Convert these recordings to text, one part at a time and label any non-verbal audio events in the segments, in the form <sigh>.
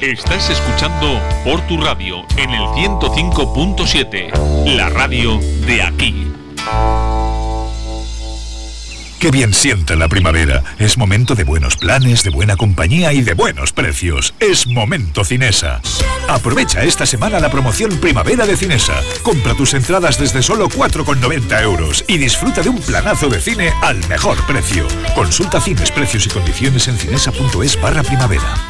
Estás escuchando por tu radio en el 105.7, la radio de aquí. Qué bien sienta la primavera. Es momento de buenos planes, de buena compañía y de buenos precios. Es momento Cinesa. Aprovecha esta semana la promoción Primavera de Cinesa. Compra tus entradas desde solo 4,90 euros y disfruta de un planazo de cine al mejor precio. Consulta cines, precios y condiciones en cinesa.es barra primavera.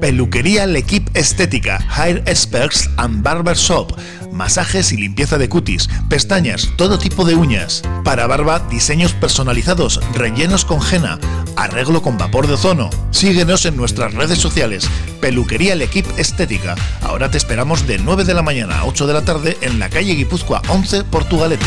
Peluquería L'Equipe Estética, Hair Experts and Barber Shop. Masajes y limpieza de cutis, pestañas, todo tipo de uñas. Para barba, diseños personalizados, rellenos con henna, arreglo con vapor de ozono. Síguenos en nuestras redes sociales. Peluquería L'Equipe Estética. Ahora te esperamos de 9 de la mañana a 8 de la tarde en la calle Guipúzcoa 11, Portugalete.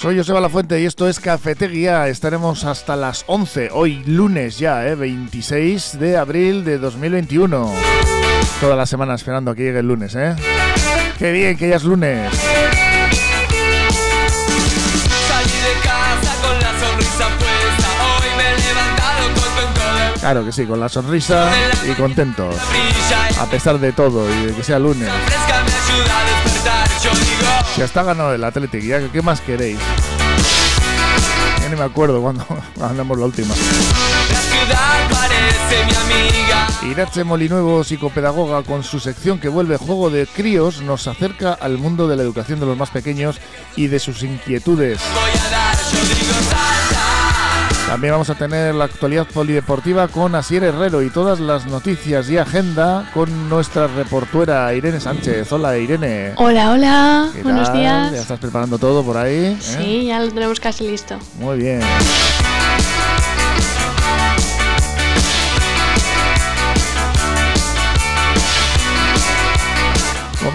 Soy Joseba La Fuente y esto es Cafetería. Estaremos hasta las 11, hoy lunes ya, ¿eh? 26 de abril de 2021. Toda la semana esperando a que llegue el lunes, ¿eh? ¡Qué bien que ya es lunes! Claro que sí, con la sonrisa y contentos. A pesar de todo y de que sea lunes. Si hasta ganado el Athletic, ya ¿qué más queréis? Ya ni me acuerdo cuando <laughs> ganamos la última. Irache Molinuevo, psicopedagoga, con su sección que vuelve Juego de Críos, nos acerca al mundo de la educación de los más pequeños y de sus inquietudes. También vamos a tener la actualidad polideportiva con Asier Herrero y todas las noticias y agenda con nuestra reportuera Irene Sánchez. Hola Irene. Hola, hola. Buenos días. ¿Ya estás preparando todo por ahí? ¿eh? Sí, ya lo tenemos casi listo. Muy bien.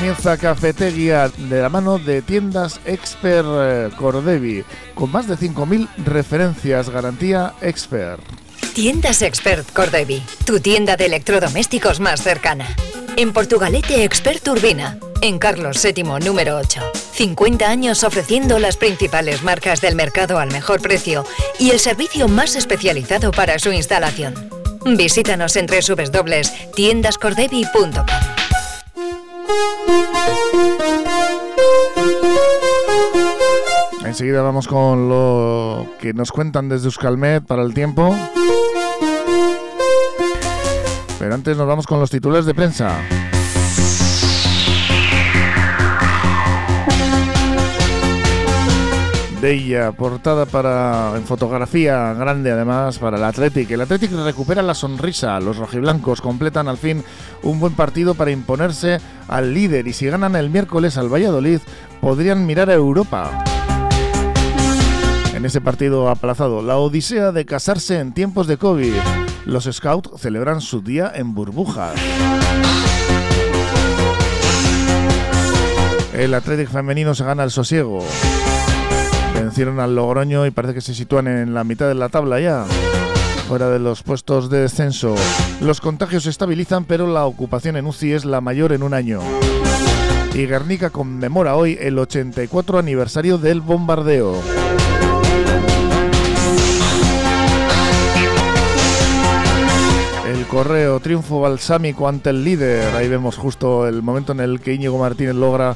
Comienza Cafetería de la mano de tiendas Expert eh, Cordevi, con más de 5.000 referencias, garantía Expert. Tiendas Expert Cordevi, tu tienda de electrodomésticos más cercana. En Portugalete Expert Urbina, en Carlos VII número 8. 50 años ofreciendo las principales marcas del mercado al mejor precio y el servicio más especializado para su instalación. Visítanos en www.tiendascordevi.com. Enseguida vamos con lo que nos cuentan desde Euskalmet para el tiempo. Pero antes nos vamos con los titulares de prensa. De ella, portada para en fotografía grande además para el Athletic. El Athletic recupera la sonrisa. Los rojiblancos completan al fin un buen partido para imponerse al líder y si ganan el miércoles al Valladolid podrían mirar a Europa. En ese partido aplazado, la odisea de casarse en tiempos de COVID. Los Scouts celebran su día en burbujas. El Athletic femenino se gana el sosiego. Vencieron al Logroño y parece que se sitúan en la mitad de la tabla ya, fuera de los puestos de descenso. Los contagios se estabilizan, pero la ocupación en UCI es la mayor en un año. Y Guernica conmemora hoy el 84 aniversario del bombardeo. El correo triunfo balsámico ante el líder. Ahí vemos justo el momento en el que Íñigo Martínez logra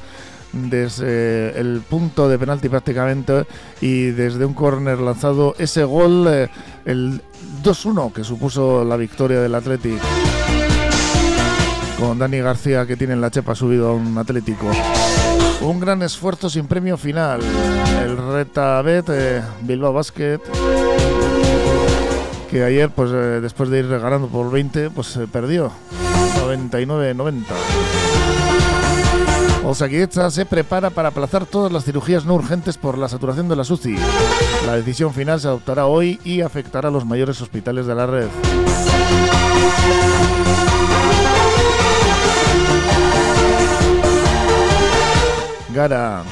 desde el punto de penalti prácticamente y desde un córner lanzado ese gol, eh, el 2-1 que supuso la victoria del Atlético con Dani García que tiene en la chepa subido a un Atlético. Un gran esfuerzo sin premio final. El Reta Bet, eh, Bilbao Basket, que ayer, pues eh, después de ir ganando por 20, pues se perdió. 99-90. Osakidecha se prepara para aplazar todas las cirugías no urgentes por la saturación de la UCI. La decisión final se adoptará hoy y afectará a los mayores hospitales de la red. Gara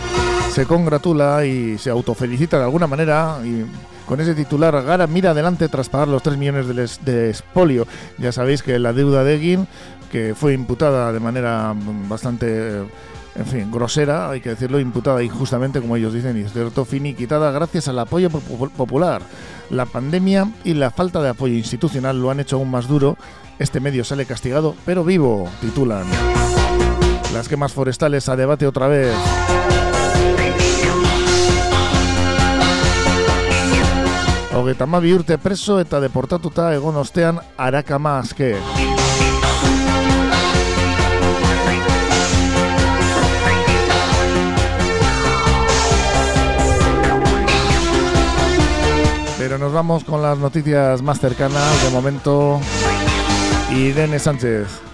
se congratula y se autofelicita de alguna manera y con ese titular Gara mira adelante tras pagar los 3 millones de, de espolio. Ya sabéis que la deuda de Egin, que fue imputada de manera bastante en fin, grosera, hay que decirlo, imputada injustamente, como ellos dicen, y cierto finiquitada gracias al apoyo popular. La pandemia y la falta de apoyo institucional lo han hecho aún más duro. Este medio sale castigado, pero vivo, titulan. Las quemas forestales a debate otra vez. Ogetama urte preso eta deportatuta egon ostean arakama aske. Pero nos vamos con las noticias más cercanas. De momento, Irene Sánchez.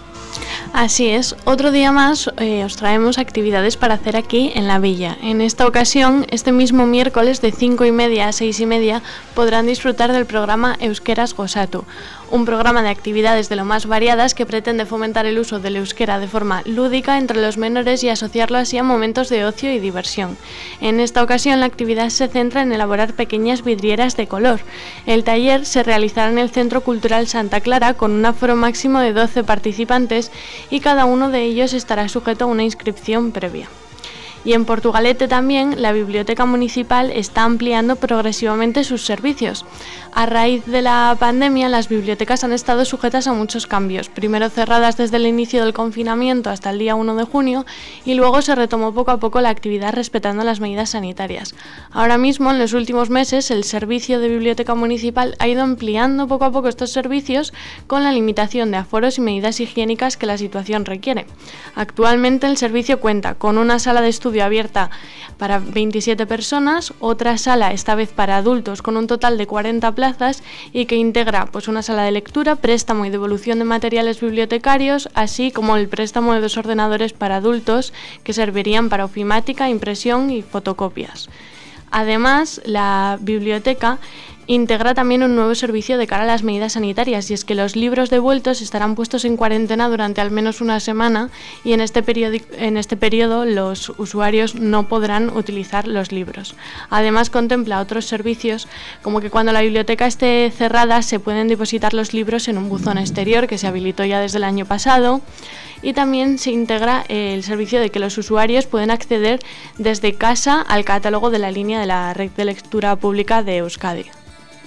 Así es, otro día más eh, os traemos actividades para hacer aquí en la villa. En esta ocasión, este mismo miércoles de 5 y media a 6 y media podrán disfrutar del programa Euskeras Gosatu, un programa de actividades de lo más variadas que pretende fomentar el uso del euskera de forma lúdica entre los menores y asociarlo así a momentos de ocio y diversión. En esta ocasión la actividad se centra en elaborar pequeñas vidrieras de color. El taller se realizará en el Centro Cultural Santa Clara con un aforo máximo de 12 participantes y cada uno de ellos estará sujeto a una inscripción previa. Y en Portugalete también la Biblioteca Municipal está ampliando progresivamente sus servicios. A raíz de la pandemia, las bibliotecas han estado sujetas a muchos cambios, primero cerradas desde el inicio del confinamiento hasta el día 1 de junio y luego se retomó poco a poco la actividad respetando las medidas sanitarias. Ahora mismo, en los últimos meses, el servicio de biblioteca municipal ha ido ampliando poco a poco estos servicios con la limitación de aforos y medidas higiénicas que la situación requiere. Actualmente el servicio cuenta con una sala de estudio abierta para 27 personas, otra sala esta vez para adultos con un total de 40 plazas y que integra pues una sala de lectura, préstamo y devolución de materiales bibliotecarios, así como el préstamo de dos ordenadores para adultos que servirían para ofimática, impresión y fotocopias. Además, la biblioteca integra también un nuevo servicio de cara a las medidas sanitarias y es que los libros devueltos estarán puestos en cuarentena durante al menos una semana y en este, en este periodo los usuarios no podrán utilizar los libros. Además contempla otros servicios como que cuando la biblioteca esté cerrada se pueden depositar los libros en un buzón exterior que se habilitó ya desde el año pasado y también se integra el servicio de que los usuarios pueden acceder desde casa al catálogo de la línea de la red de lectura pública de Euskadi.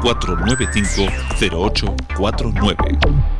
495-0849.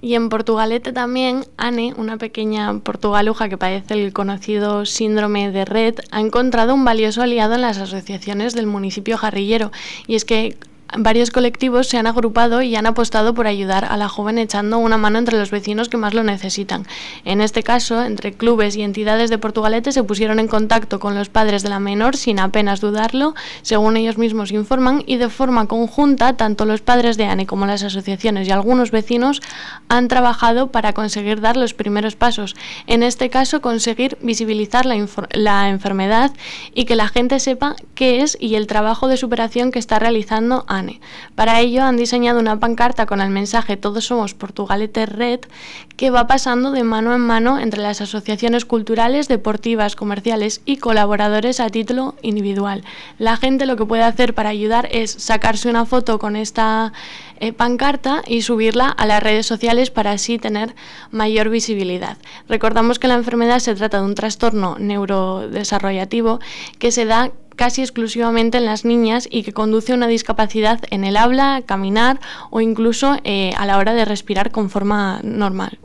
Y en Portugalete también, Anne, una pequeña portugaluja que padece el conocido síndrome de Red, ha encontrado un valioso aliado en las asociaciones del municipio jarrillero. Y es que varios colectivos se han agrupado y han apostado por ayudar a la joven echando una mano entre los vecinos que más lo necesitan. En este caso, entre clubes y entidades de Portugalete se pusieron en contacto con los padres de la menor sin apenas dudarlo, según ellos mismos informan, y de forma conjunta, tanto los padres de Anne como las asociaciones y algunos vecinos han trabajado para conseguir dar los primeros pasos. En este caso, conseguir visibilizar la, enfermedad y que la gente sepa qué es y el trabajo de superación que está realizando Para ello han diseñado una pancarta con el mensaje Todos somos Portugalete Red que va pasando de mano en mano entre las asociaciones culturales, deportivas, comerciales y colaboradores a título individual. La gente lo que puede hacer para ayudar es sacarse una foto con esta eh, pancarta y subirla a las redes sociales para así tener mayor visibilidad. Recordamos que la enfermedad se trata de un trastorno neurodesarrollativo que se da casi exclusivamente en las niñas y que conduce a una discapacidad en el habla, caminar o incluso eh, a la hora de respirar con forma normal.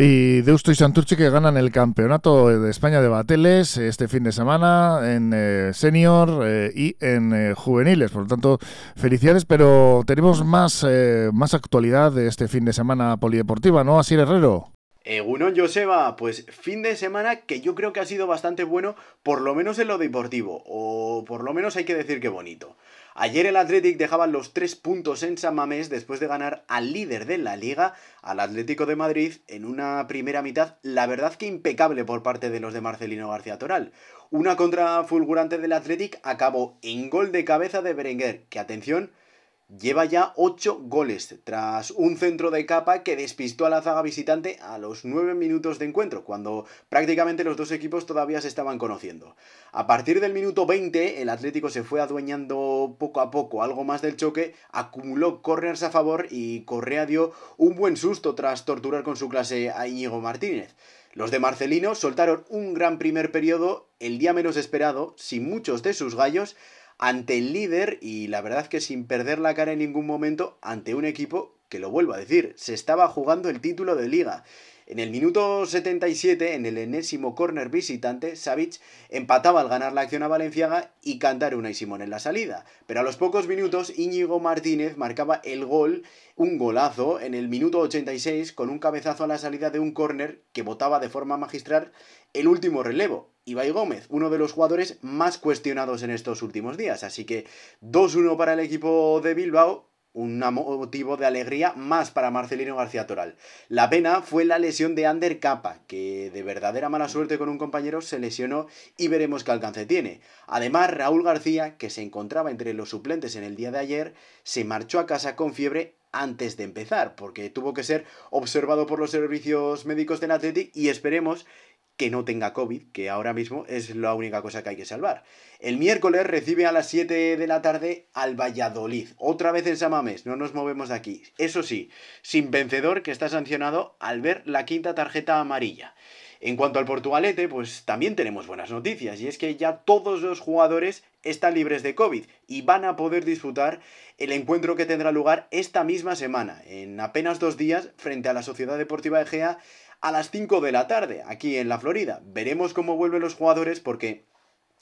Y Deusto y Santurce que ganan el campeonato de España de bateles este fin de semana en eh, senior eh, y en eh, juveniles. Por lo tanto, felicidades, pero tenemos más, más actualidad de este fin de semana polideportiva, ¿no? Así Herrero. Egunon Joseba, pues fin de semana que yo creo que ha sido bastante bueno, por lo menos en lo deportivo, o por lo menos hay que decir que bonito. Ayer el Athletic dejaba los tres puntos en San Mamés después de ganar al líder de la liga, al Atlético de Madrid, en una primera mitad, la verdad que impecable por parte de los de Marcelino García Toral. Una contra fulgurante del Athletic acabó en gol de cabeza de Berenguer, que atención, lleva ya 8 goles tras un centro de capa que despistó a la zaga visitante a los 9 minutos de encuentro, cuando prácticamente los dos equipos todavía se estaban conociendo. A partir del minuto 20, el Atlético se fue adueñando poco a poco algo más del choque, acumuló corners a favor y Correa dio un buen susto tras torturar con su clase a Íñigo Martínez. Los de Marcelino soltaron un gran primer periodo, el día menos esperado, sin muchos de sus gallos, ante el líder y la verdad que sin perder la cara en ningún momento ante un equipo que lo vuelvo a decir, se estaba jugando el título de liga. En el minuto 77, en el enésimo córner visitante, Savic empataba al ganar la acción a Valenciaga y cantar una y Simón en la salida. Pero a los pocos minutos, Íñigo Martínez marcaba el gol, un golazo, en el minuto 86, con un cabezazo a la salida de un córner que botaba de forma magistral el último relevo. Ibai Gómez, uno de los jugadores más cuestionados en estos últimos días. Así que 2-1 para el equipo de Bilbao, un motivo de alegría más para Marcelino García Toral. La pena fue la lesión de Ander Capa, que de verdadera mala suerte con un compañero se lesionó y veremos qué alcance tiene. Además, Raúl García, que se encontraba entre los suplentes en el día de ayer, se marchó a casa con fiebre antes de empezar, porque tuvo que ser observado por los servicios médicos del Athletic y esperemos que no tenga COVID, que ahora mismo es la única cosa que hay que salvar. El miércoles recibe a las 7 de la tarde al Valladolid, otra vez en Samamés, no nos movemos de aquí. Eso sí, sin vencedor que está sancionado al ver la quinta tarjeta amarilla. En cuanto al Portugalete, pues también tenemos buenas noticias, y es que ya todos los jugadores están libres de COVID y van a poder disfrutar el encuentro que tendrá lugar esta misma semana, en apenas dos días, frente a la Sociedad Deportiva Egea a las 5 de la tarde, aquí en la Florida. Veremos cómo vuelven los jugadores porque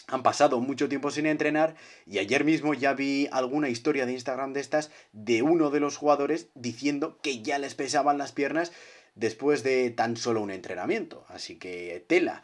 han pasado mucho tiempo sin entrenar y ayer mismo ya vi alguna historia de Instagram de estas de uno de los jugadores diciendo que ya les pesaban las piernas después de tan solo un entrenamiento. Así que tela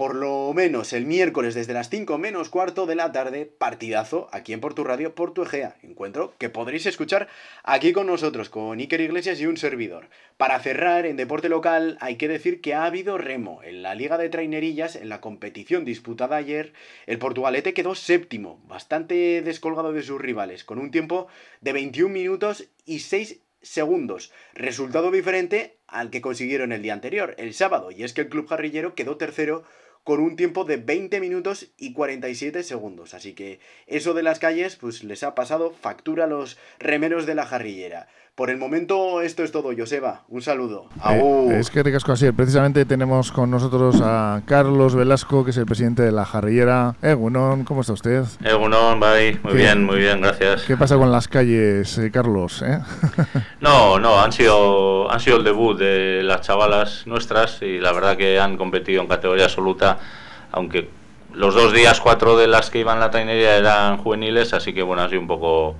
por lo menos el miércoles desde las 5 menos cuarto de la tarde, partidazo aquí en Portu Radio, Portu Egea. Encuentro que podréis escuchar aquí con nosotros, con Iker Iglesias y un servidor. Para cerrar, en deporte local hay que decir que ha habido remo. En la Liga de Trainerillas, en la competición disputada ayer, el Portugalete quedó séptimo, bastante descolgado de sus rivales, con un tiempo de 21 minutos y 6 segundos. Resultado diferente al que consiguieron el día anterior, el sábado, y es que el club jarrillero quedó tercero con un tiempo de 20 minutos y 47 segundos. Así que eso de las calles, pues les ha pasado factura a los remeros de la jarrillera. Por el momento esto es todo, Joseba. Un saludo. Eh, es que ricasco así. Precisamente tenemos con nosotros a Carlos Velasco, que es el presidente de la jarrillera. Egunon, ¿cómo está usted? Egunon, bye. Muy bien, muy bien, gracias. ¿Qué pasa con las calles, eh, Carlos? Eh? <laughs> no, no, han sido, han sido el debut de las chavalas nuestras y la verdad que han competido en categoría absoluta, aunque los dos días, cuatro de las que iban a la trainería eran juveniles, así que bueno, sido un poco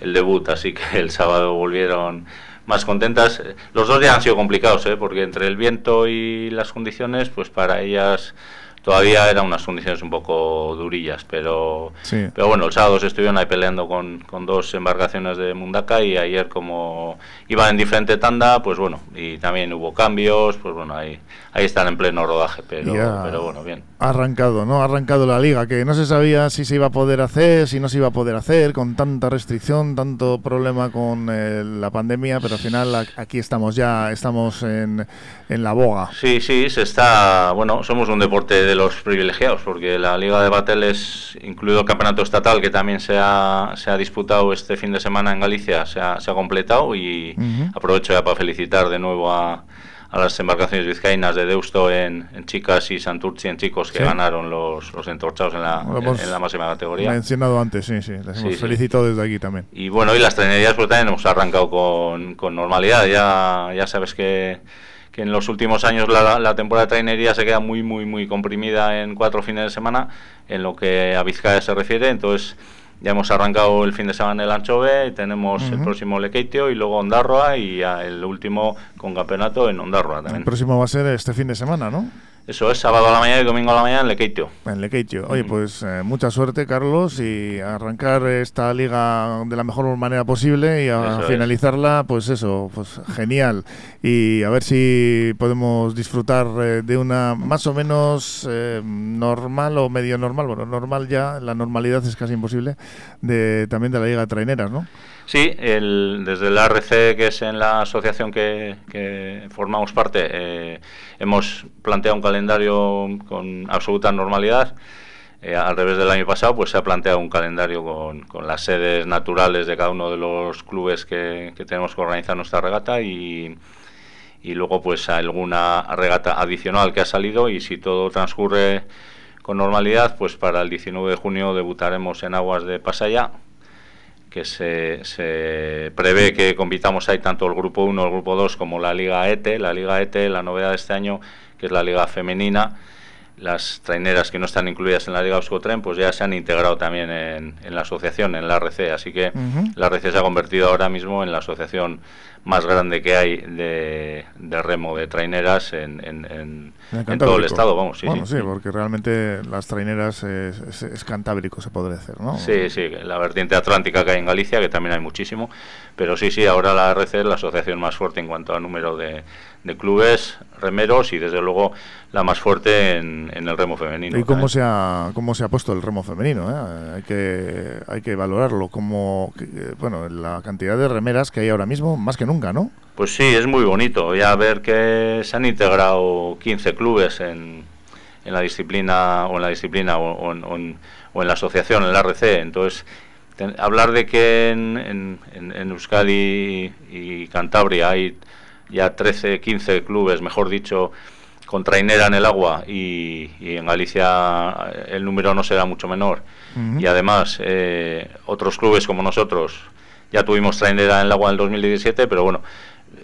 el debut, así que el sábado volvieron más contentas. Los dos días han sido complicados, ¿eh? porque entre el viento y las condiciones, pues para ellas todavía eran unas condiciones un poco durillas, pero, pero bueno, el sábado se estuvieron ahí peleando con, con, dos embarcaciones de Mundaka y ayer como iban en diferente tanda, pues bueno, y también hubo cambios, pues bueno, ahí, ahí están en pleno rodaje, pero, pero bueno, bien. Ha arrancado, ¿no? Ha arrancado la liga, que no se sabía si se iba a poder hacer, si no se iba a poder hacer, con tanta restricción, tanto problema con eh, la pandemia, pero al final aquí estamos ya, estamos en, en la boga. Sí, sí, se está, bueno, somos un deporte de los privilegiados, porque la Liga de Bateles, incluido el campeonato estatal, que también se ha, se ha disputado este fin de semana en Galicia, se ha, se ha completado y aprovecho ya para felicitar de nuevo a, a las embarcaciones vizcaínas de Deusto en, chicas y Santurci en chicos que ganaron los, los entorchados en la, en, la máxima categoría. Mencionado antes, sí, sí. Les hemos felicitado desde aquí también. Y bueno, y las trainerías pues también hemos arrancado con, con normalidad. Ya, ya sabes que que en los últimos años la, la, temporada de trainería se queda muy, muy, muy comprimida en cuatro fines de semana, en lo que a Vizcaya se refiere. Entonces, ya hemos arrancado el fin de semana el Anchove, tenemos el próximo Lequeitio y luego Ondarroa y el último con campeonato en Ondarroa también. El próximo va a ser este fin de semana, ¿no? Eso es, sábado a la mañana y domingo a la mañana en Lequeitio. En Lequeitio. Oye, pues eh, mucha suerte, Carlos, y arrancar esta liga de la mejor manera posible y a finalizarla, pues eso, pues genial. Y a ver si podemos disfrutar eh, de una más o menos eh, normal o medio normal, bueno, normal ya, la normalidad es casi imposible, de también de la liga de traineras, ¿no? Sí, el, desde el ARC, que es en la asociación que, formamos parte, eh, hemos planteado un calendario con absoluta normalidad. Eh, al revés del año pasado, pues se ha planteado un calendario con, las sedes naturales de cada uno de los clubes que, tenemos que organizar nuestra regata y, y luego pues alguna regata adicional que ha salido y si todo transcurre con normalidad, pues para el 19 de junio debutaremos en aguas de Pasaya que se, se, prevé que compitamos ahí tanto el grupo 1, el grupo 2 como la Liga ETE. La Liga ETE, la novedad de este año, que es la Liga Femenina, las traineras que no están incluidas en la Liga Euskotren, pues ya se han integrado también en, en la asociación, en la RC. Así que la RC se ha convertido ahora mismo en la asociación más grande que hay de, de remo de traineras en, en, en, todo el estado, vamos. Sí, sí. porque realmente las traineras es, es, cantábrico, se podría decir, ¿no? Sí, sí, la vertiente atlántica que hay en Galicia, que también hay muchísimo, pero sí, sí, ahora la RC es la asociación más fuerte en cuanto a número de, de clubes remeros y desde luego la más fuerte en, el remo femenino. ¿Y cómo se, ha, cómo se ha puesto el remo femenino? Eh? Hay, que, hay que valorarlo como, bueno, la cantidad de remeras que hay ahora mismo, más que nunca, ¿no? Pues sí, es muy bonito ya ver que se han integrado 15 clubes en, en la disciplina o en la disciplina o, en, o en la asociación, en la RC, entonces hablar de que en, en, en Euskadi y Cantabria hay ya 13, 15 clubes, mejor dicho, con trainera en el agua y, en Galicia eh, el número no será mucho menor. Y además, eh, otros clubes como nosotros ya tuvimos trainera en el agua en el 2017, pero bueno,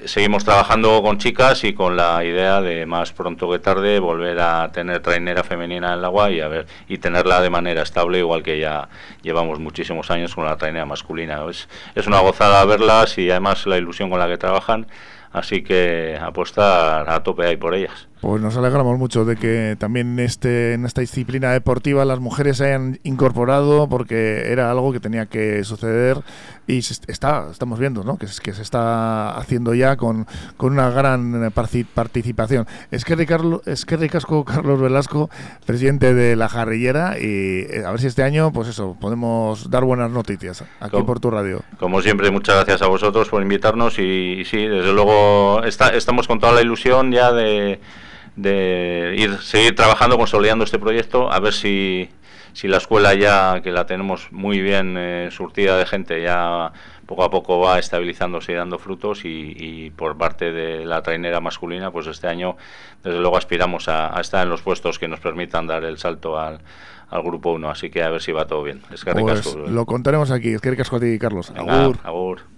seguimos trabajando con chicas y con la idea de más pronto que tarde volver a tener trainera femenina en el agua y a ver y tenerla de manera estable igual que ya llevamos muchísimos años con la trainera masculina. Es, es una gozada verlas y además la ilusión con la que trabajan así que apostar a tope ahí por ellas pues nos alegramos mucho de que también este, en esta disciplina deportiva las mujeres se hayan incorporado porque era algo que tenía que suceder y está, estamos viendo ¿no? que, que se está haciendo ya con, con una gran participación. Es que, Ricardo, es que Ricasco Carlos Velasco, presidente de la Jarrillera, y eh, a ver si este año, pues eso, podemos dar buenas noticias aquí por tu radio. Como siempre, muchas gracias a vosotros por invitarnos y, sí, desde luego está, estamos con toda la ilusión ya de de ir seguir trabajando, consolidando este proyecto, a ver si, si la escuela ya, que la tenemos muy bien eh, surtida de gente, ya poco a poco va estabilizándose y dando frutos y, por parte de la trainera masculina, pues este año desde luego aspiramos a, estar en los puestos que nos permitan dar el salto al, al grupo 1, así que a ver si va todo bien. Es que pues lo contaremos aquí, es que Carlos. agur.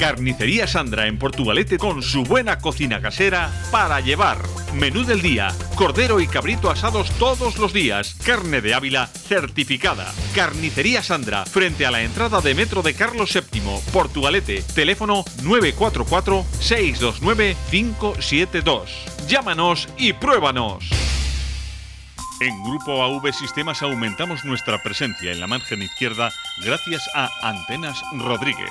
Carnicería Sandra en Portugalete con su buena cocina casera para llevar. Menú del día, cordero y cabrito asados todos los días, carne de Ávila certificada. Carnicería Sandra, frente a la entrada de metro de Carlos VII, Portugalete, teléfono 944-629-572. Llámanos y pruébanos. En Grupo AV Sistemas aumentamos nuestra presencia en la margen izquierda gracias a Antenas Rodríguez,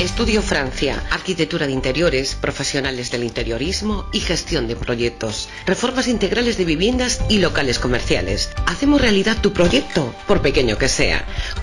Estudio Francia, arquitectura de interiores, profesionales del interiorismo y gestión de proyectos, reformas integrales de viviendas y locales comerciales. Hacemos realidad tu proyecto, por pequeño que sea.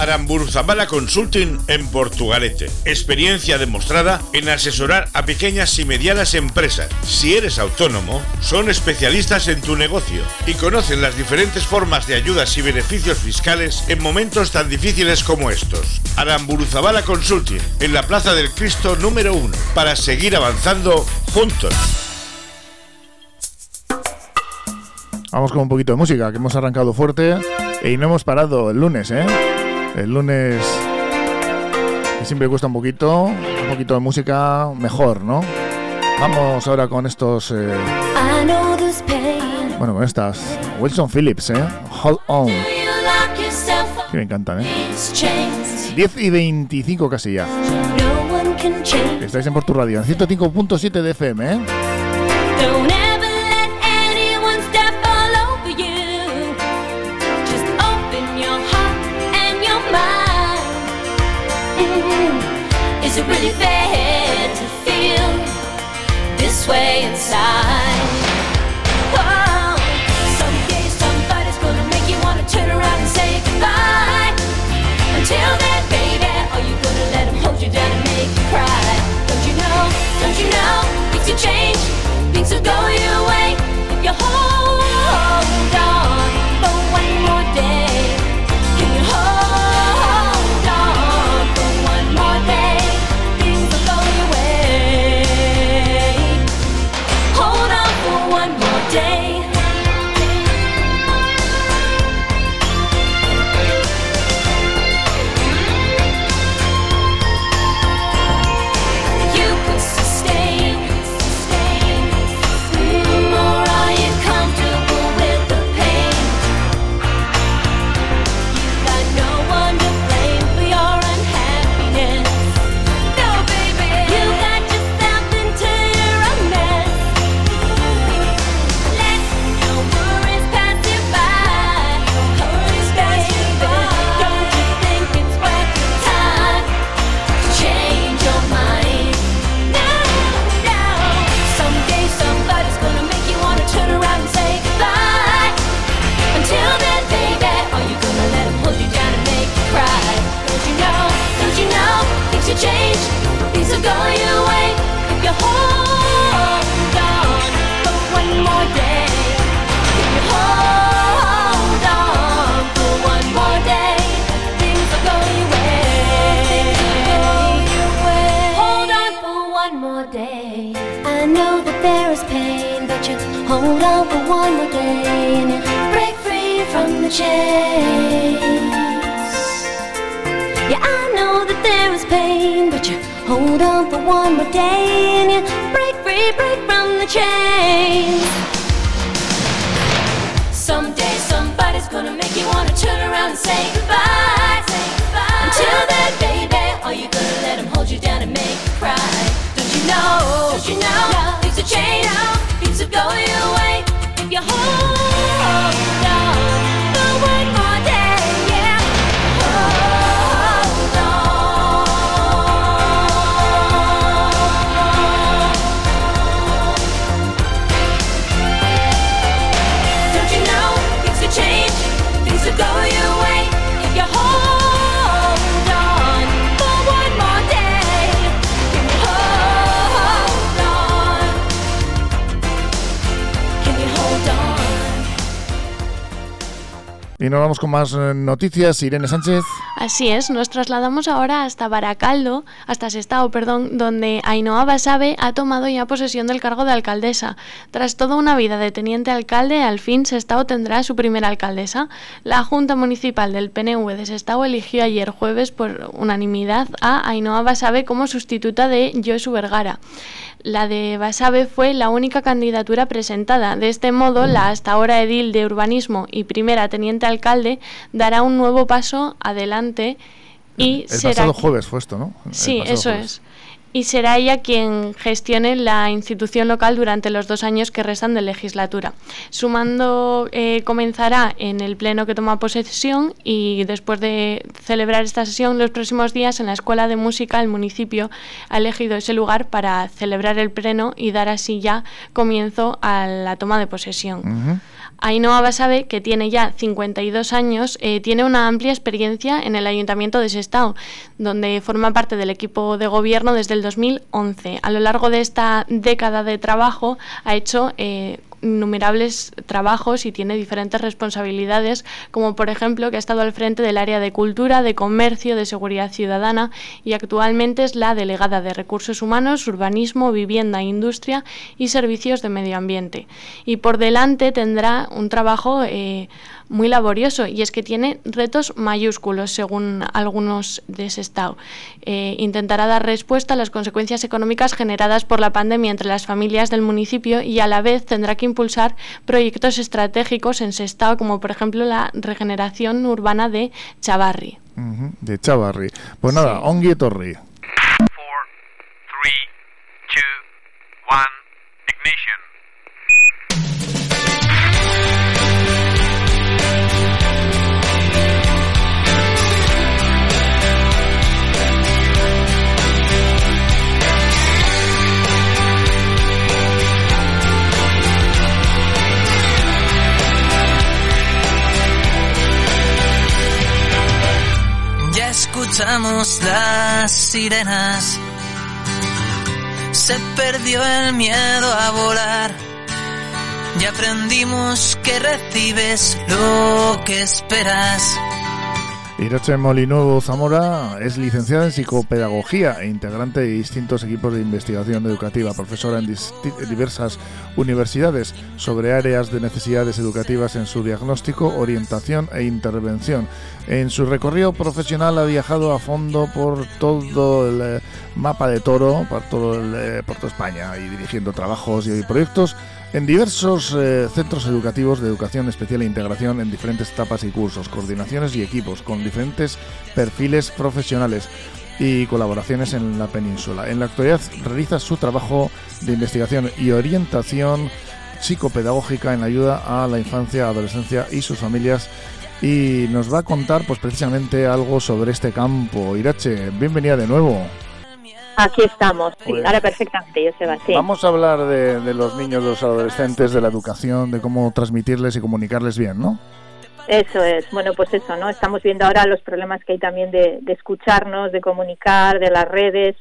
Aramburzabala Consulting en Portugalete. Experiencia demostrada en asesorar a pequeñas y medianas empresas. Si eres autónomo, son especialistas en tu negocio y conocen las diferentes formas de ayudas y beneficios fiscales en momentos tan difíciles como estos. Aramburuzabala Consulting en la Plaza del Cristo número 1 para seguir avanzando juntos. Vamos con un poquito de música, que hemos arrancado fuerte y no hemos parado el lunes, ¿eh? El lunes que siempre cuesta un poquito, un poquito de música mejor, ¿no? Vamos ahora con estos... Eh, bueno, con estas Wilson Phillips, ¿eh? Hold On. Que me encantan, ¿eh? 10 y 25 casi ya. Estáis en Portu Radio, en 105.7 de FM, ¿eh? Chains. Yeah, I know that there is pain, but you hold on for one more day and you break free, break from the chains. Someday somebody's gonna make you wanna turn around and say goodbye. Say goodbye. Until then, baby, are you gonna let him hold you down and make you cry? Don't you know? Don't you know? Things are changing, things are going your way. If you hold Nos vamos con más eh, noticias. Irene Sánchez. Así es, nos trasladamos ahora hasta Baracaldo, hasta Sestao, perdón, donde Ainhoa Basabe ha tomado ya posesión del cargo de alcaldesa. Tras toda una vida de teniente alcalde, al fin Sestao tendrá su primera alcaldesa. La Junta Municipal del PNV de Sestao eligió ayer jueves por unanimidad a Ainhoa Basabe como sustituta de Josu Vergara. La de Basabe fue la única candidatura presentada. De este modo, la hasta ahora edil de urbanismo y primera teniente alcalde dará un nuevo paso adelante y El será pasado jueves fue esto, ¿no? El Sí, eso jueves. es. Y será ella quien gestione la institución local durante los dos años que restan de legislatura. Sumando eh, comenzará en el pleno que toma posesión y después de celebrar esta sesión los próximos días en la Escuela de Música el municipio ha elegido ese lugar para celebrar el pleno y dar así ya comienzo a la toma de posesión. Ujú. Ainhoa Basabe, que tiene ya 52 años, eh, tiene una amplia experiencia en el Ayuntamiento de Sestao, donde forma parte del equipo de gobierno desde el 2011. A lo largo de esta década de trabajo ha hecho eh, innumerables trabajos y tiene diferentes responsabilidades, como por ejemplo que ha estado al frente del área de cultura, de comercio, de seguridad ciudadana y actualmente es la delegada de recursos humanos, urbanismo, vivienda, industria y servicios de medio ambiente. Y por delante tendrá un trabajo eh, muy laborioso y es que tiene retos mayúsculos según algunos de ese estado. Eh, intentará dar respuesta a las consecuencias económicas generadas por la pandemia entre las familias del municipio y a la vez tendrá que impulsar proyectos estratégicos en Sestao como por ejemplo la regeneración urbana de Chavarri. Ujú, De Chavarri. Pues nada, Ongi Torri. Escuchamos las sirenas. Se perdió el miedo a volar. Ya aprendimos que recibes lo que esperas. Irache Molinuevo Zamora es licenciada en psicopedagogía e integrante de distintos equipos de investigación educativa, profesora en diversas universidades sobre áreas de necesidades educativas en su diagnóstico, orientación e intervención. En su recorrido profesional ha viajado a fondo por todo el eh, mapa de Toro, por todo, el, eh, por toda España y dirigiendo trabajos y proyectos en diversos eh, centros educativos de educación especial e integración en diferentes etapas y cursos, coordinaciones y equipos con diferentes perfiles profesionales y colaboraciones en la península. En la actualidad realiza su trabajo de investigación y orientación psicopedagógica en ayuda a la infancia, adolescencia y sus familias y nos va a contar pues precisamente algo sobre este campo. Irache, bienvenida de nuevo. Aquí estamos, sí, Pues- ahora perfectamente, Joseba, sí. Vamos a hablar de, de los niños, de los adolescentes, de la educación, de cómo transmitirles y comunicarles bien, ¿no? Eso es, bueno, pues eso, ¿no? Estamos viendo ahora los problemas que hay también de, de escucharnos, de comunicar, de las redes,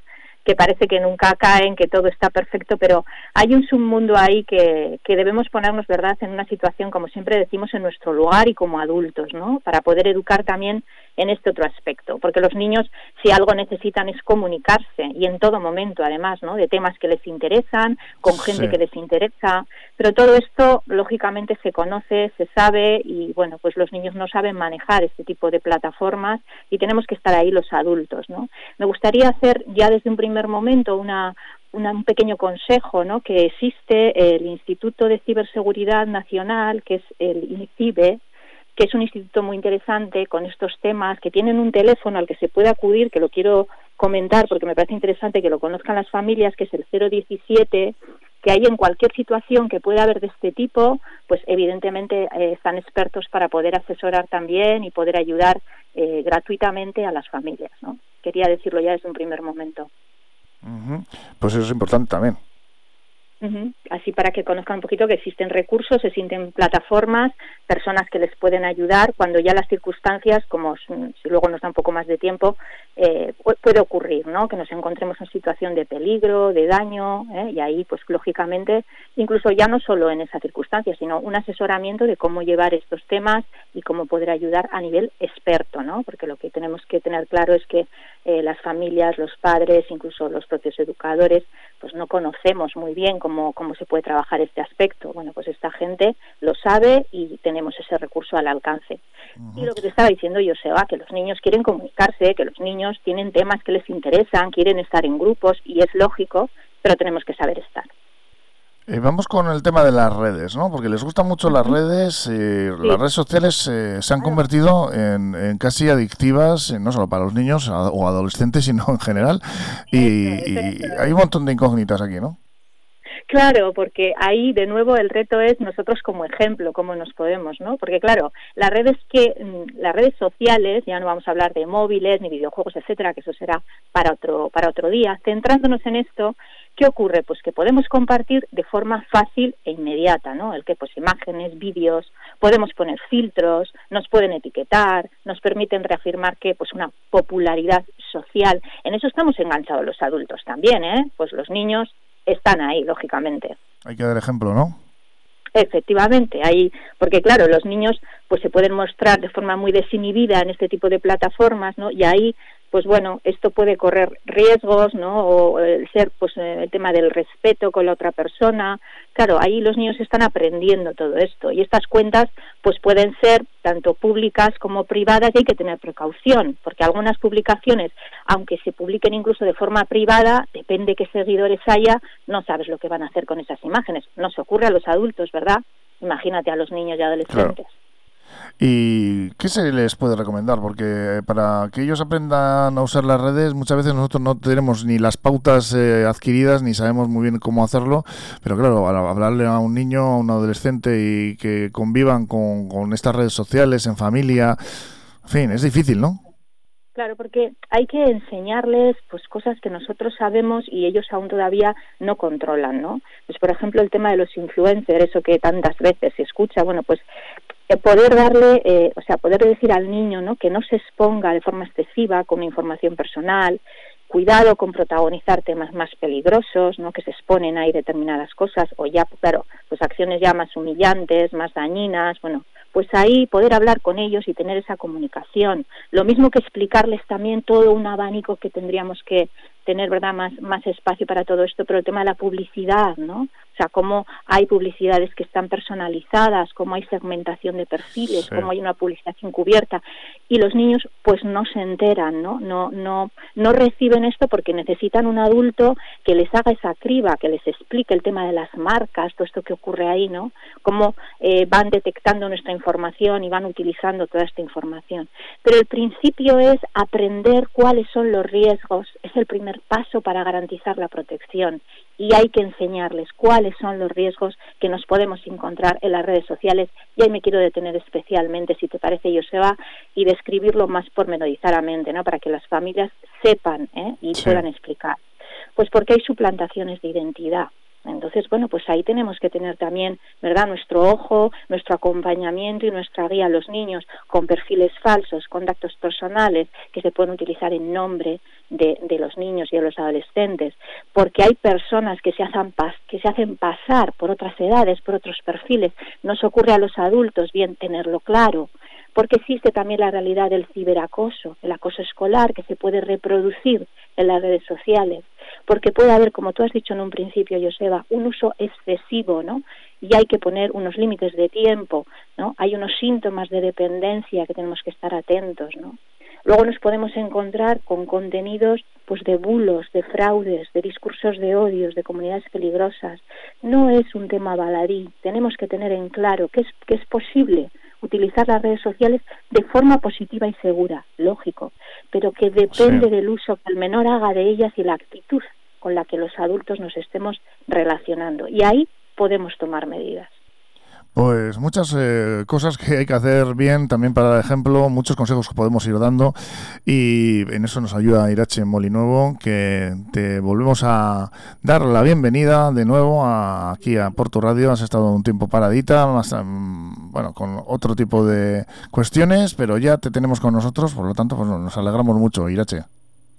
que parece que nunca caen, que todo está perfecto, pero hay un submundo ahí que, que debemos ponernos, ¿verdad?, en una situación, como siempre decimos, en nuestro lugar y como adultos, ¿no? Para poder educar también en este otro aspecto, porque los niños, si algo necesitan es comunicarse y en todo momento, además, ¿no? De temas que les interesan, con gente Sí. que les interesa, pero todo esto, lógicamente, se conoce, se sabe y, bueno, pues los niños no saben manejar este tipo de plataformas y tenemos que estar ahí los adultos, ¿no? Me gustaría hacer ya desde un primer momento una, un pequeño consejo, ¿no? Que existe el Instituto de Ciberseguridad Nacional, que es el INCIBE, que es un instituto muy interesante con estos temas, que tienen un teléfono al que se puede acudir, que lo quiero comentar porque me parece interesante que lo conozcan las familias, que es el 017, que hay en cualquier situación que pueda haber de este tipo, pues evidentemente eh, están expertos para poder asesorar también y poder ayudar eh, gratuitamente a las familias, ¿no? Quería decirlo ya desde un primer momento. Pues eso es importante también. Así para que conozcan un poquito que existen recursos, existen plataformas, personas que les pueden ayudar cuando ya las circunstancias, como si luego nos da un poco más de tiempo, eh, pu- puede ocurrir, ¿no? Que nos encontremos en situación de peligro, de daño, ¿eh? y ahí, pues lógicamente, incluso ya no solo en esa circunstancia, sino un asesoramiento de cómo llevar estos temas y cómo poder ayudar a nivel experto, ¿no? Porque lo que tenemos que tener claro es que eh, las familias, los padres, incluso los propios educadores, pues no conocemos muy bien cómo, cómo se puede trabajar este aspecto. Bueno, pues esta gente lo sabe y tenemos ese recurso al alcance. Y lo que te estaba diciendo, Joseba, que los niños quieren comunicarse, que los niños tienen temas que les interesan, quieren estar en grupos y es lógico, pero tenemos que saber estar. Eh, vamos con el tema de las redes, ¿no? Porque les gustan mucho las redes. eh, Las redes sociales eh, se han convertido en, en casi adictivas, eh, no solo para los niños a- o adolescentes, sino en general. Y, y hay un montón de incógnitas aquí, ¿no? Claro, porque ahí de nuevo el reto es nosotros como ejemplo, cómo nos podemos, ¿no? Porque claro, las redes que mm, las redes sociales, ya no vamos a hablar de móviles ni videojuegos, etcétera, que eso será para otro para otro día. Centrándonos en esto, ¿qué ocurre? Pues que podemos compartir de forma fácil e inmediata, ¿no? El que pues imágenes, vídeos, podemos poner filtros, nos pueden etiquetar, nos permiten reafirmar que pues una popularidad social. En eso estamos enganchados los adultos también, ¿eh? Pues los niños están ahí, lógicamente. Hay que dar ejemplo, ¿no? Efectivamente, ahí, porque claro, los niños pues se pueden mostrar de forma muy desinhibida en este tipo de plataformas, ¿no? Y ahí, pues bueno, esto puede correr riesgos, ¿no? O el ser, pues eh, el tema del respeto con la otra persona. Claro, ahí los niños están aprendiendo todo esto y estas cuentas, pues pueden ser tanto públicas como privadas y hay que tener precaución, porque algunas publicaciones, aunque se publiquen incluso de forma privada, depende qué seguidores haya, no sabes lo que van a hacer con esas imágenes. No se ocurre a los adultos, ¿verdad? Imagínate a los niños y adolescentes. ¿Y qué se les puede recomendar? Porque para que ellos aprendan a usar las redes, muchas veces nosotros no tenemos ni las pautas eh, adquiridas ni sabemos muy bien cómo hacerlo. Pero claro, hablarle a un niño, a un adolescente y que convivan con, con estas redes sociales, en familia, en fin, es difícil, ¿no? Claro, porque hay que enseñarles pues cosas que nosotros sabemos y ellos aún todavía no controlan, ¿no? Pues por ejemplo el tema de los influencers, eso que tantas veces se escucha, bueno, pues eh, poder darle, eh, o sea, poder decir al niño, ¿no? Que no se exponga de forma excesiva con información personal, cuidado con protagonizar temas más peligrosos, ¿no? Que se exponen ahí determinadas cosas o ya, claro, pues acciones ya más humillantes, más dañinas, bueno, pues ahí poder hablar con ellos y tener esa comunicación. Lo mismo que explicarles también todo un abanico que tendríamos que tener, ¿verdad?, más, más espacio para todo esto, pero el tema de la publicidad, ¿no? O sea, cómo hay publicidades que están personalizadas, cómo hay segmentación de perfiles, Sí. cómo hay una publicidad encubierta y los niños pues no se enteran, ¿no? No no no reciben esto porque necesitan un adulto que les haga esa criba, que les explique el tema de las marcas, todo esto que ocurre ahí, ¿no? Cómo eh, van detectando nuestra información y van utilizando toda esta información. Pero el principio es aprender cuáles son los riesgos, es el primer paso para garantizar la protección y hay que enseñarles cuáles son los riesgos que nos podemos encontrar en las redes sociales y ahí me quiero detener especialmente, si te parece, Joseba, y describirlo más pormenorizadamente, ¿no? Para que las familias sepan ¿eh? y Sí. puedan explicar. Pues porque hay suplantaciones de identidad. Entonces, bueno, pues ahí tenemos que tener también, ¿verdad?, nuestro ojo, nuestro acompañamiento y nuestra guía a los niños con perfiles falsos, con datos personales que se pueden utilizar en nombre de, los niños y de los adolescentes, porque hay personas que se, hacen pas que se hacen pasar por otras edades, por otros perfiles. Nos ocurre a los adultos, bien tenerlo claro, porque existe también la realidad del ciberacoso, el acoso escolar que se puede reproducir en las redes sociales, porque puede haber, como tú has dicho en un principio, Joseba, un uso excesivo, ¿no? Y hay que poner unos límites de tiempo, ¿no? Hay unos síntomas de dependencia que tenemos que estar atentos, ¿no? Luego nos podemos encontrar con contenidos pues de bulos, de fraudes, de discursos de odios, de comunidades peligrosas. No es un tema baladí. Tenemos que tener en claro que es, que es posible utilizar las redes sociales de forma positiva y segura, lógico, pero que depende del uso que el menor haga de ellas y la actitud con la que los adultos nos estemos relacionando. Y ahí podemos tomar medidas. Pues muchas eh, cosas que hay que hacer bien también para dar ejemplo, muchos consejos que podemos ir dando y en eso nos ayuda Irache Molinuevo, que te volvemos a dar la bienvenida de nuevo a- aquí a Porto Radio. Has estado un tiempo paradita, mm, bueno, con otro tipo de cuestiones, pero ya te tenemos con nosotros, por lo tanto pues nos alegramos mucho, Irache.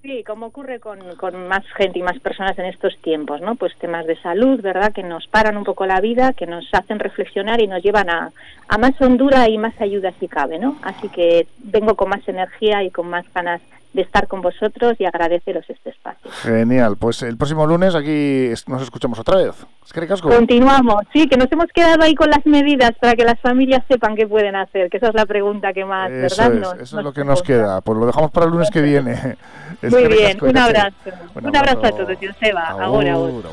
Sí, como ocurre con, con más gente y más personas en estos tiempos, ¿no? Pues temas de salud, ¿verdad? Que nos paran un poco la vida, que nos hacen reflexionar y nos llevan a, a más hondura y más ayuda si cabe, ¿no? Así que vengo con más energía y con más ganas de estar con vosotros y agradeceros este espacio. Genial, pues el próximo lunes aquí nos escuchamos otra vez. Es que ricasco. Continuamos, sí, que nos hemos quedado ahí con las medidas para que las familias sepan qué pueden hacer, que esa es la pregunta que más, Eso ¿verdad? es, Nos- eso es nos lo que nos queda. Pues lo dejamos para el lunes que viene. <laughs> Es Muy que bien, un Irache. abrazo. Un abrazo a todos, Joseba. Ahora, ahora.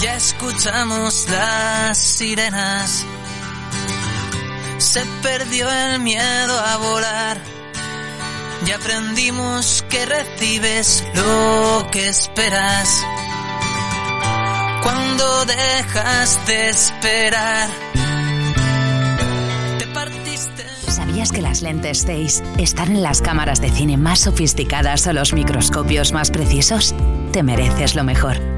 Ya escuchamos las sirenas. Se perdió el miedo a volar. Ya aprendimos que recibes lo que esperas. Cuando dejas de esperar. Te partiste. ¿Sabías que las lentes Zeiss están en las cámaras de cine más sofisticadas o los microscopios más precisos? Te mereces lo mejor.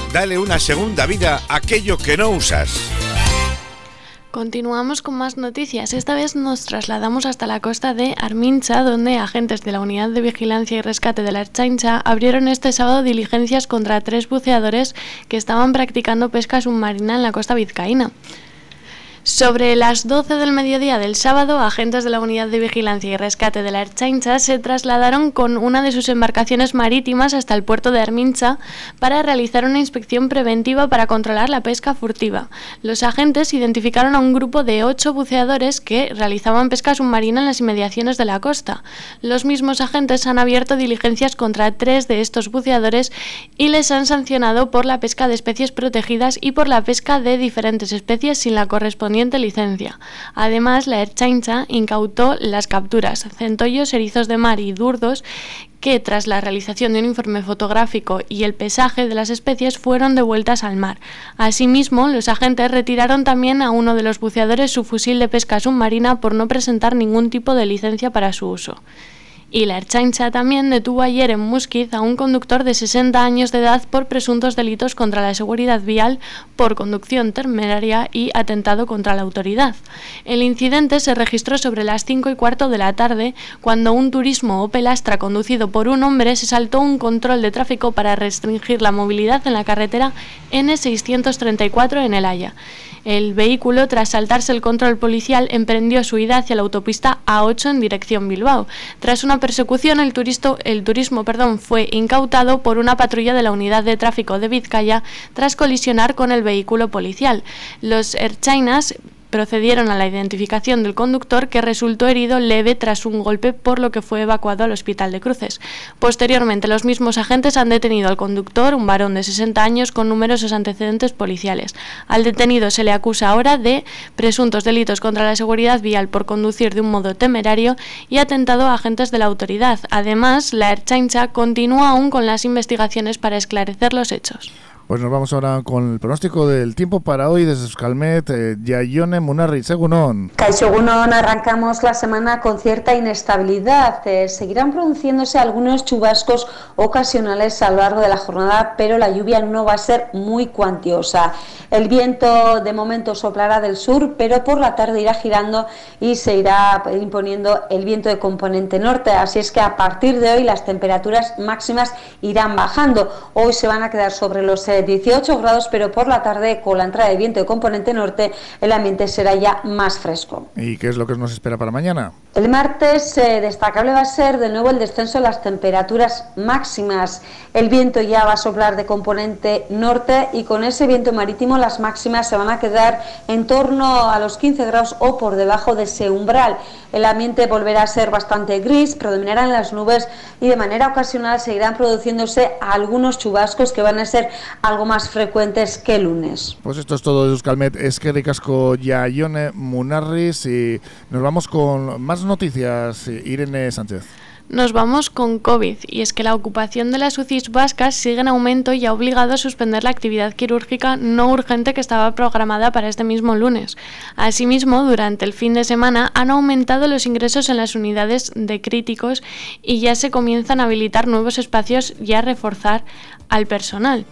Dale una segunda vida a aquello que no usas. Continuamos con más noticias. Esta vez nos trasladamos hasta la costa de Armincha, donde agentes de la Unidad de Vigilancia y Rescate de la Erchaincha abrieron este sábado diligencias contra tres buceadores que estaban practicando pesca submarina en la costa vizcaína. Sobre las 12 del mediodía del sábado, agentes de la Unidad de Vigilancia y Rescate de la Erchaincha se trasladaron con una de sus embarcaciones marítimas hasta el puerto de Armincha para realizar una inspección preventiva para controlar la pesca furtiva. Los agentes identificaron a un grupo de ocho buceadores que realizaban pesca submarina en las inmediaciones de la costa. Los mismos agentes han abierto diligencias contra tres de estos buceadores y les han sancionado por la pesca de especies protegidas y por la pesca de diferentes especies sin la licencia. Además, la Erchaincha incautó las capturas, centollos, erizos de mar y durdos que tras la realización de un informe fotográfico y el pesaje de las especies fueron devueltas al mar. Asimismo, los agentes retiraron también a uno de los buceadores su fusil de pesca submarina por no presentar ningún tipo de licencia para su uso. Y la Erchaincha también detuvo ayer en Musquiz a un conductor de 60 años de edad por presuntos delitos contra la seguridad vial por conducción temeraria y atentado contra la autoridad. El incidente se registró sobre las 5 y cuarto de la tarde cuando un turismo Opel Astra conducido por un hombre se saltó un control de tráfico para restringir la movilidad en la carretera N634 en El Haya. El vehículo, tras saltarse el control policial, emprendió su ida hacia la autopista A8 en dirección Bilbao. Tras una persecución, el, turismo perdón, fue incautado por una patrulla de la unidad de tráfico de Vizcaya tras colisionar con el vehículo policial. Los Erchainas procedieron a la identificación del conductor que resultó herido leve tras un golpe por lo que fue evacuado al hospital de Cruces. Posteriormente los mismos agentes han detenido al conductor, un varón de 60 años con numerosos antecedentes policiales. Al detenido se le acusa ahora de presuntos delitos contra la seguridad vial por conducir de un modo temerario y atentado a agentes de la autoridad. Además, la Erchaincha continúa aún con las investigaciones para esclarecer los hechos. Pues nos vamos ahora con el pronóstico del tiempo para hoy desde Euskalmet, eh, Yayone Munarri, Segunon. Caixogunón, arrancamos la semana con cierta inestabilidad. Eh, seguirán produciéndose algunos chubascos ocasionales a lo largo de la jornada, pero la lluvia no va a ser muy cuantiosa. El viento de momento soplará del sur, pero por la tarde irá girando y se irá imponiendo el viento de componente norte. Así es que a partir de hoy las temperaturas máximas irán bajando. Hoy se van a quedar sobre los eh, 18 grados, pero por la tarde con la entrada de viento de componente norte el ambiente será ya más fresco. ¿Y qué es lo que nos espera para mañana? El martes eh, destacable va a ser de nuevo el descenso de las temperaturas máximas. El viento ya va a soplar de componente norte y con ese viento marítimo las máximas se van a quedar en torno a los 15 grados o por debajo de ese umbral. El ambiente volverá a ser bastante gris, predominarán las nubes y de manera ocasional seguirán produciéndose algunos chubascos que van a ser algo más frecuentes que el lunes. Pues esto es todo de Euskalmet, es que ricasco Yayone Munarris y nos vamos con más noticias, Irene Sánchez. Nos vamos con COVID y es que la ocupación de las UCIs vascas sigue en aumento y ha obligado a suspender la actividad quirúrgica no urgente que estaba programada para este mismo lunes. Asimismo, durante el fin de semana han aumentado los ingresos en las unidades de críticos y ya se comienzan a habilitar nuevos espacios y a reforzar al personal.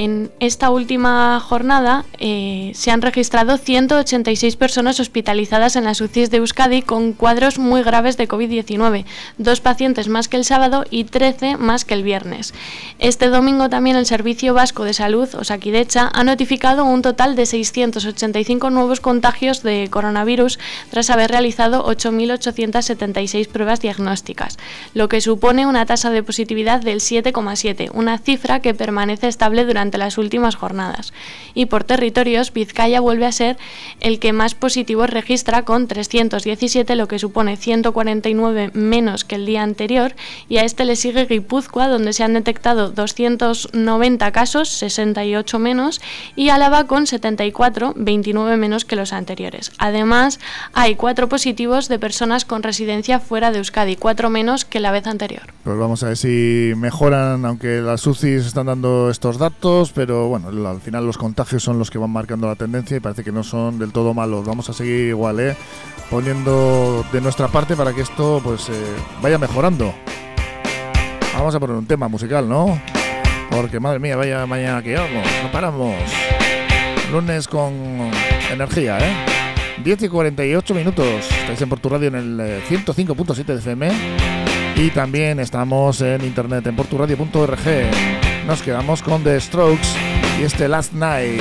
En esta última jornada eh, se han registrado 186 personas hospitalizadas en las UCIs de Euskadi con cuadros muy graves de COVID-19, dos pacientes más que el sábado y 13 más que el viernes. Este domingo también el Servicio Vasco de Salud, Osakidecha, ha notificado un total de 685 nuevos contagios de coronavirus tras haber realizado 8.876 pruebas diagnósticas, lo que supone una tasa de positividad del 7,7, una cifra que permanece estable durante las últimas jornadas. Y por territorios, Vizcaya vuelve a ser el que más positivos registra con 317, lo que supone 149 menos que el día anterior, y a este le sigue Guipúzcoa, donde se han detectado 290 casos, 68 menos, y Álava con 74, 29 menos que los anteriores. Además, hay cuatro positivos de personas con residencia fuera de Euskadi, cuatro menos que la vez anterior. Pues vamos a ver si mejoran, aunque las UCIs están dando estos datos, pero bueno, al final los contagios son los que van marcando la tendencia y parece que no son del todo malos. Vamos a seguir igual, ¿eh? poniendo de nuestra parte para que esto pues eh, vaya mejorando. Vamos a poner un tema musical, ¿no? Porque madre mía, vaya mañana que vamos, no paramos. Lunes con energía, ¿eh? 10 y 48 minutos. Estáis en Portu Radio en el eh, 105.7 de FM. Y también estamos en internet en porturadio.org. Nos quedamos con The Strokes y este Last Night.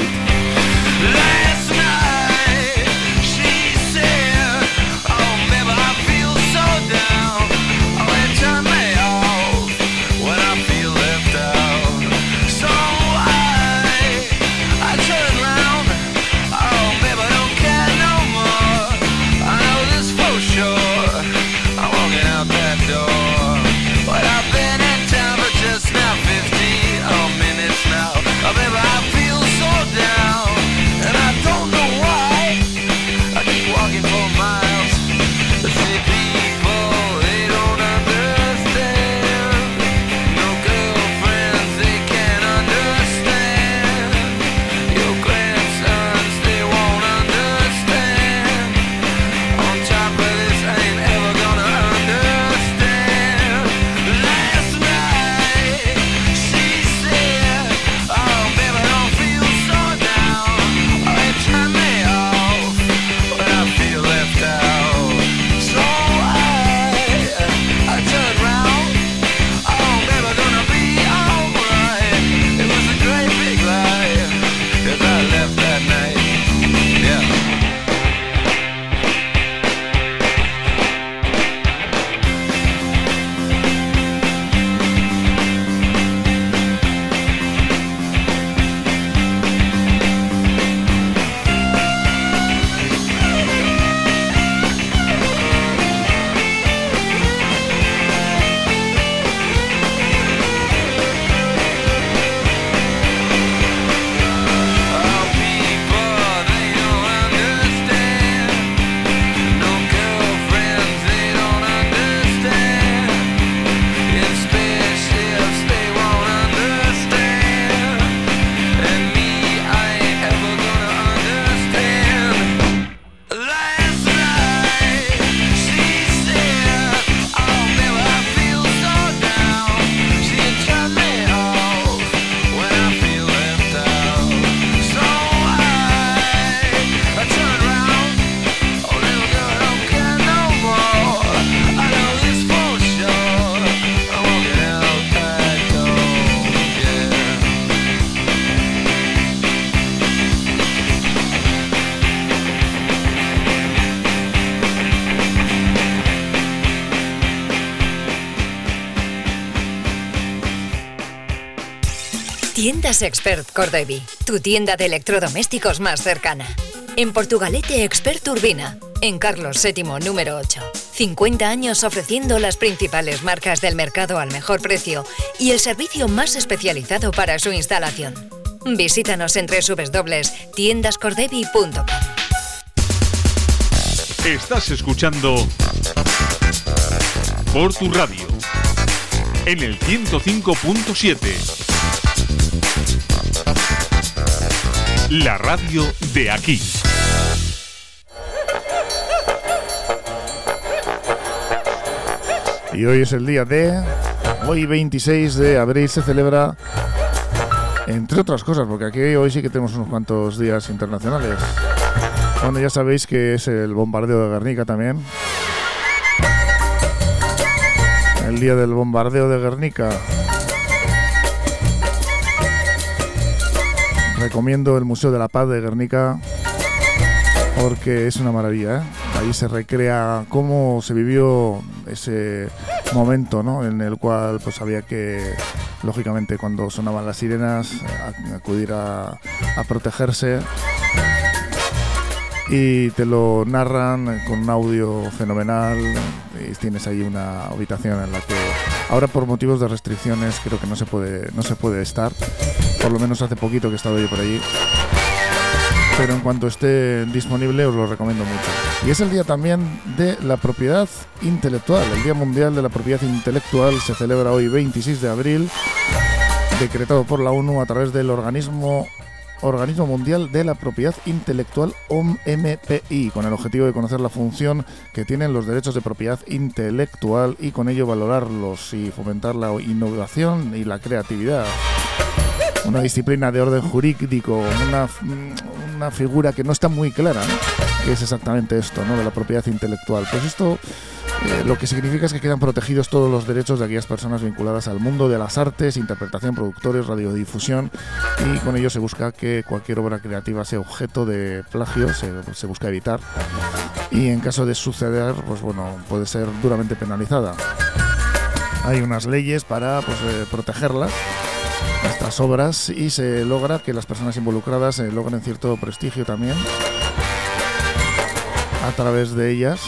Expert Cordevi, tu tienda de electrodomésticos más cercana. En Portugalete Expert Urbina, en Carlos VII número 8. 50 años ofreciendo las principales marcas del mercado al mejor precio y el servicio más especializado para su instalación. Visítanos en www.tiendascordevi.com. Estás escuchando por tu radio en el 105.7. La radio de aquí. Y hoy es el día de... Hoy 26 de abril se celebra, entre otras cosas, porque aquí hoy sí que tenemos unos cuantos días internacionales. Bueno, ya sabéis que es el bombardeo de Guernica también. El día del bombardeo de Guernica. Recomiendo el Museo de la Paz de Guernica porque es una maravilla. ¿eh? Ahí se recrea cómo se vivió ese momento, ¿no? En el cual pues había que, lógicamente, cuando sonaban las sirenas, a- acudir a, protegerse. Y te lo narran con un audio fenomenal. Tienes ahí una habitación en la que ahora por motivos de restricciones creo que no se puede, no se puede estar. Por lo menos hace poquito que he estado yo por allí pero en cuanto esté disponible os lo recomiendo mucho. Y es el día también de la propiedad intelectual. El Día Mundial de la Propiedad Intelectual se celebra hoy 26 de abril, decretado por la ONU a través del organismo Organismo Mundial de la Propiedad Intelectual OMPI, con el objetivo de conocer la función que tienen los derechos de propiedad intelectual y con ello valorarlos y fomentar la innovación y la creatividad una disciplina de orden jurídico, una, una figura que no está muy clara, ¿no? que es exactamente esto, ¿no? de la propiedad intelectual. Pues esto eh, lo que significa es que quedan protegidos todos los derechos de aquellas personas vinculadas al mundo de las artes, interpretación, productores, radiodifusión, y con ello se busca que cualquier obra creativa sea objeto de plagio, se, se busca evitar, y en caso de suceder, pues bueno, puede ser duramente penalizada. Hay unas leyes para pues, eh, protegerlas estas obras y se logra que las personas involucradas eh, logren cierto prestigio también a través de ellas.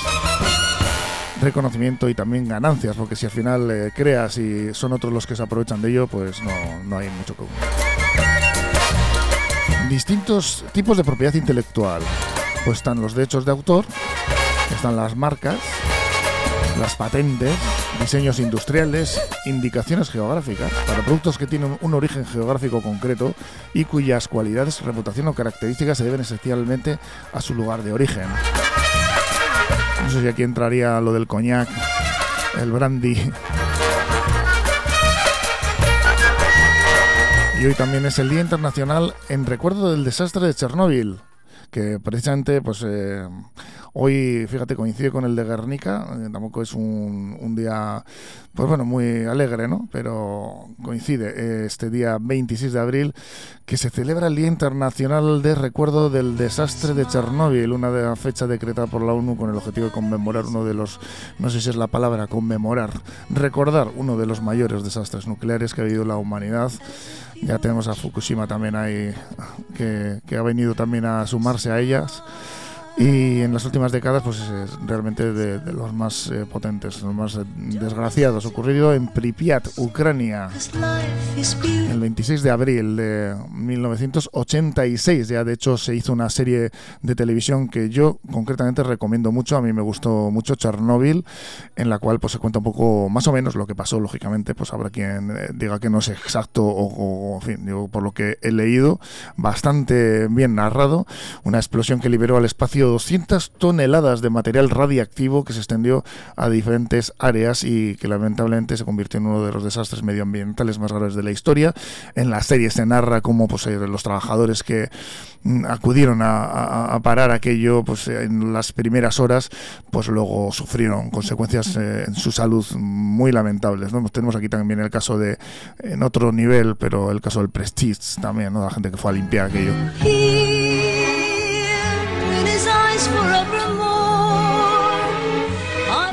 Reconocimiento y también ganancias porque si al final eh, creas y son otros los que se aprovechan de ello pues no, no hay mucho que distintos tipos de propiedad intelectual. Pues están los derechos de autor están las marcas las patentes, diseños industriales, indicaciones geográficas para productos que tienen un origen geográfico concreto y cuyas cualidades, reputación o características se deben esencialmente a su lugar de origen. No sé si aquí entraría lo del coñac, el brandy. Y hoy también es el Día Internacional en recuerdo del desastre de Chernóbil, que precisamente pues eh, Hoy, fíjate, coincide con el de Guernica, eh, tampoco es un, un día, pues bueno, muy alegre, ¿no? Pero coincide eh, este día 26 de abril que se celebra el Día Internacional de Recuerdo del Desastre de Chernóbil, una de la fecha decretada por la ONU con el objetivo de conmemorar uno de los, no sé si es la palabra, conmemorar, recordar uno de los mayores desastres nucleares que ha habido la humanidad. Ya tenemos a Fukushima también ahí, que, ha venido también a sumarse a ellas. Y en las últimas décadas, pues es realmente de, de los más eh, potentes, los más eh, desgraciados. Ocurrido en Pripyat, Ucrania, el 26 de abril de 1986. Ya de hecho se hizo una serie de televisión que yo concretamente recomiendo mucho. A mí me gustó mucho Chernobyl, en la cual pues se cuenta un poco más o menos lo que pasó. Lógicamente, pues habrá quien eh, diga que no es exacto o, o, en fin, digo, por lo que he leído, bastante bien narrado. Una explosión que liberó al espacio 200 toneladas de material radiactivo que se extendió a diferentes áreas y que lamentablemente se convirtió en uno de los desastres medioambientales más graves de la historia. En la serie se narra cómo pues, eh, los trabajadores que mm, acudieron a, parar aquello pues, en las primeras horas, pues luego sufrieron consecuencias eh, en su salud muy lamentables. ¿no? Tenemos aquí también el caso de, en otro nivel, pero el caso del Prestige también, ¿no? la gente que fue a limpiar aquello.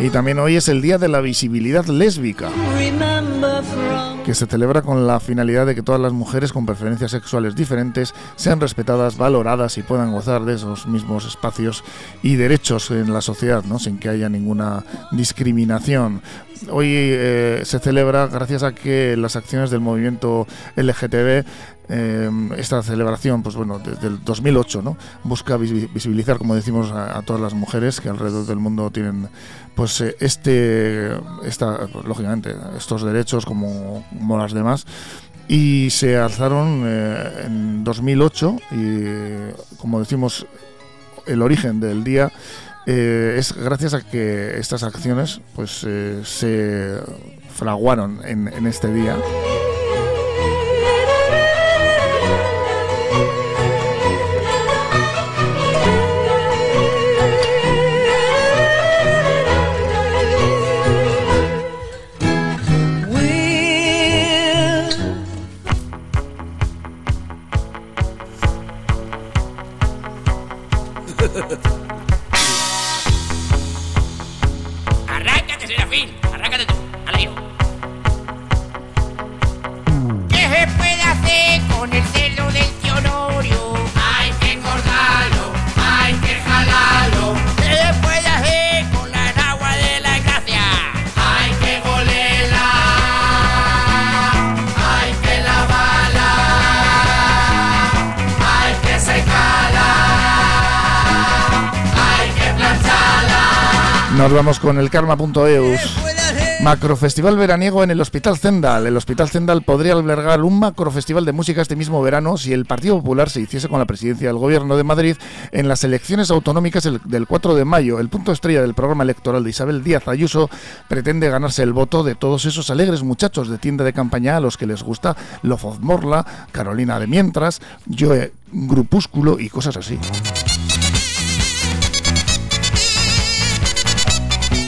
Y también hoy es el Día de la Visibilidad Lésbica, que se celebra con la finalidad de que todas las mujeres con preferencias sexuales diferentes sean respetadas, valoradas y puedan gozar de esos mismos espacios y derechos en la sociedad, ¿no? sin que haya ninguna discriminación. Hoy eh, se celebra gracias a que las acciones del movimiento LGTB eh, esta celebración, pues bueno, desde el 2008, ¿no? Busca visi- visibilizar, como decimos, a, a todas las mujeres que alrededor del mundo tienen, pues eh, este, esta, pues, lógicamente, estos derechos como, como las demás. Y se alzaron eh, en 2008 y, como decimos, el origen del día eh, es gracias a que estas acciones pues eh, se fraguaron en, en este día. Vamos con el karma.eus. Macrofestival veraniego en el Hospital Zendal. El Hospital Zendal podría albergar un macrofestival de música este mismo verano si el Partido Popular se hiciese con la presidencia del Gobierno de Madrid en las elecciones autonómicas el- del 4 de mayo. El punto estrella del programa electoral de Isabel Díaz Ayuso pretende ganarse el voto de todos esos alegres muchachos de tienda de campaña a los que les gusta Lofoz Morla, Carolina de Mientras, Joe Grupúsculo y cosas así.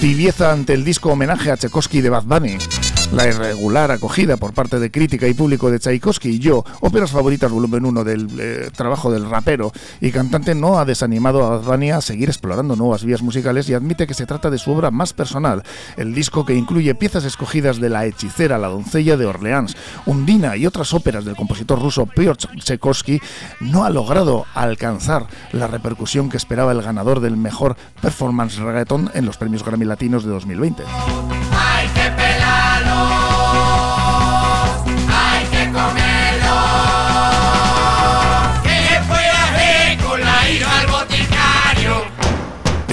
Tibieza ante el disco homenaje a Tchaikovsky de Bad Bunny. La irregular acogida por parte de crítica y público de Tchaikovsky y yo, óperas favoritas volumen 1 del eh, trabajo del rapero y cantante, no ha desanimado a Bunny a seguir explorando nuevas vías musicales y admite que se trata de su obra más personal, el disco que incluye piezas escogidas de La hechicera, La doncella de Orleans, Undina y otras óperas del compositor ruso Piotr Tchaikovsky, no ha logrado alcanzar la repercusión que esperaba el ganador del mejor performance reggaeton en los premios Grammy Latinos de 2020.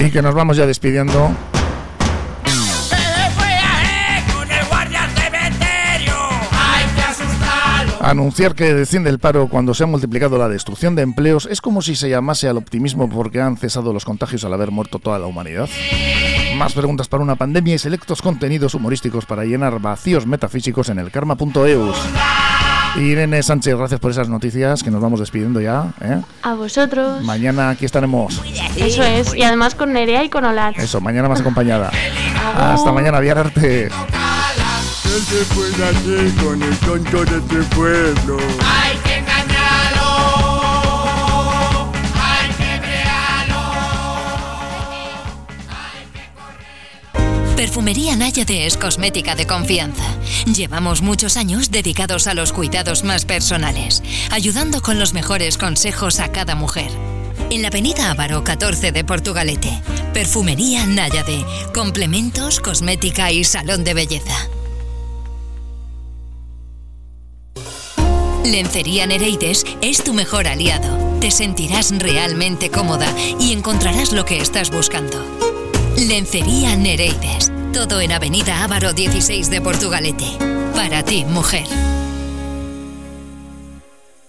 Y que nos vamos ya despidiendo. Anunciar que desciende el paro cuando se ha multiplicado la destrucción de empleos es como si se llamase al optimismo porque han cesado los contagios al haber muerto toda la humanidad. Más preguntas para una pandemia y selectos contenidos humorísticos para llenar vacíos metafísicos en el karma.eus. Irene Sánchez, gracias por esas noticias, que nos vamos despidiendo ya. ¿eh? A vosotros. Mañana aquí estaremos. Eso es. Y además con Nerea y con Olar. Eso, mañana más acompañada. Hasta mañana, Viararte. ¿Qué se puede hacer con el tonto de este pueblo? Hay que Perfumería Náyade es cosmética de confianza. Llevamos muchos años dedicados a los cuidados más personales, ayudando con los mejores consejos a cada mujer. En la avenida Ávaro 14 de Portugalete, Perfumería Náyade, complementos, cosmética y salón de belleza. Lencería Nereides es tu mejor aliado. Te sentirás realmente cómoda y encontrarás lo que estás buscando. Lencería Nereides. Todo en Avenida Ávaro 16 de Portugalete. Para ti, mujer.